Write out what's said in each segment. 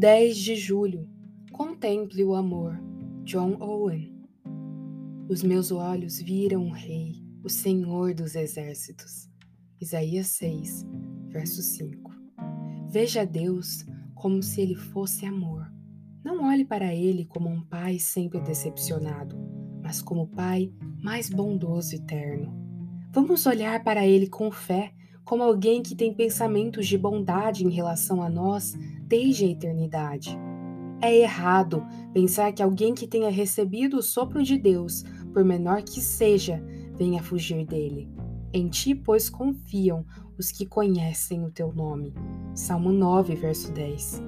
10 de julho. Contemple o amor. John Owen. Os meus olhos viram o Rei, o Senhor dos Exércitos. Isaías 6, verso 5. Veja Deus como se ele fosse amor. Não olhe para ele como um pai sempre decepcionado, mas como o pai mais bondoso e terno. Vamos olhar para ele com fé, como alguém que tem pensamentos de bondade em relação a nós desde a eternidade. É errado pensar que alguém que tenha recebido o sopro de Deus, por menor que seja, venha fugir dele. Em ti, pois, confiam os que conhecem o teu nome. Salmo 9, verso 10.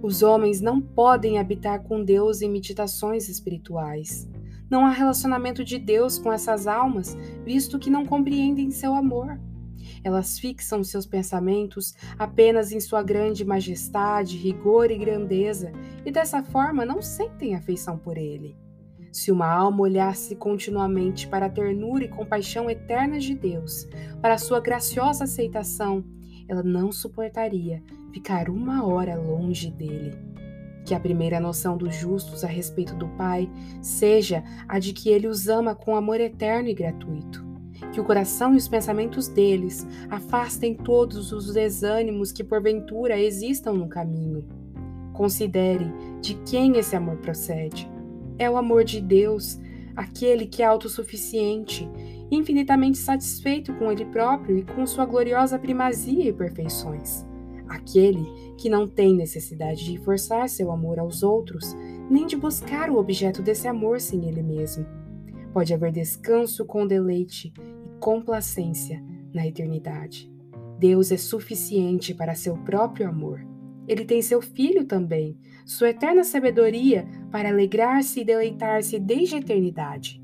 Os homens não podem habitar com Deus em meditações espirituais. Não há relacionamento de Deus com essas almas, visto que não compreendem seu amor. Elas fixam seus pensamentos apenas em sua grande majestade, rigor e grandeza, e dessa forma não sentem afeição por ele. Se uma alma olhasse continuamente para a ternura e compaixão eternas de Deus, para sua graciosa aceitação, ela não suportaria ficar uma hora longe dele. Que a primeira noção dos justos a respeito do Pai seja a de que ele os ama com amor eterno e gratuito que o coração e os pensamentos deles afastem todos os desânimos que porventura existam no caminho. Considere de quem esse amor procede. É o amor de Deus, aquele que é autossuficiente, infinitamente satisfeito com ele próprio e com sua gloriosa primazia e perfeições. Aquele que não tem necessidade de forçar seu amor aos outros, nem de buscar o objeto desse amor sem ele mesmo. Pode haver descanso com deleite complacência na eternidade. Deus é suficiente para seu próprio amor. Ele tem seu Filho também, sua eterna sabedoria para alegrar-se e deleitar-se desde a eternidade.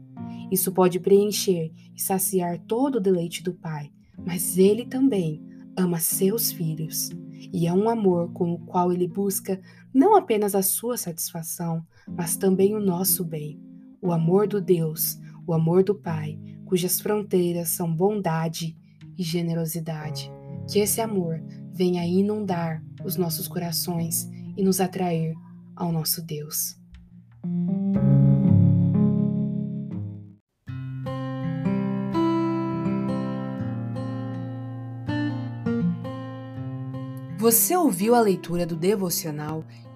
Isso pode preencher e saciar todo o deleite do Pai, mas Ele também ama seus filhos e é um amor com o qual Ele busca não apenas a sua satisfação, mas também o nosso bem. O amor do Deus, o amor do Pai, cujas fronteiras são bondade e generosidade. Que esse amor venha inundar os nossos corações e nos atrair ao nosso Deus. Você ouviu a leitura do devocional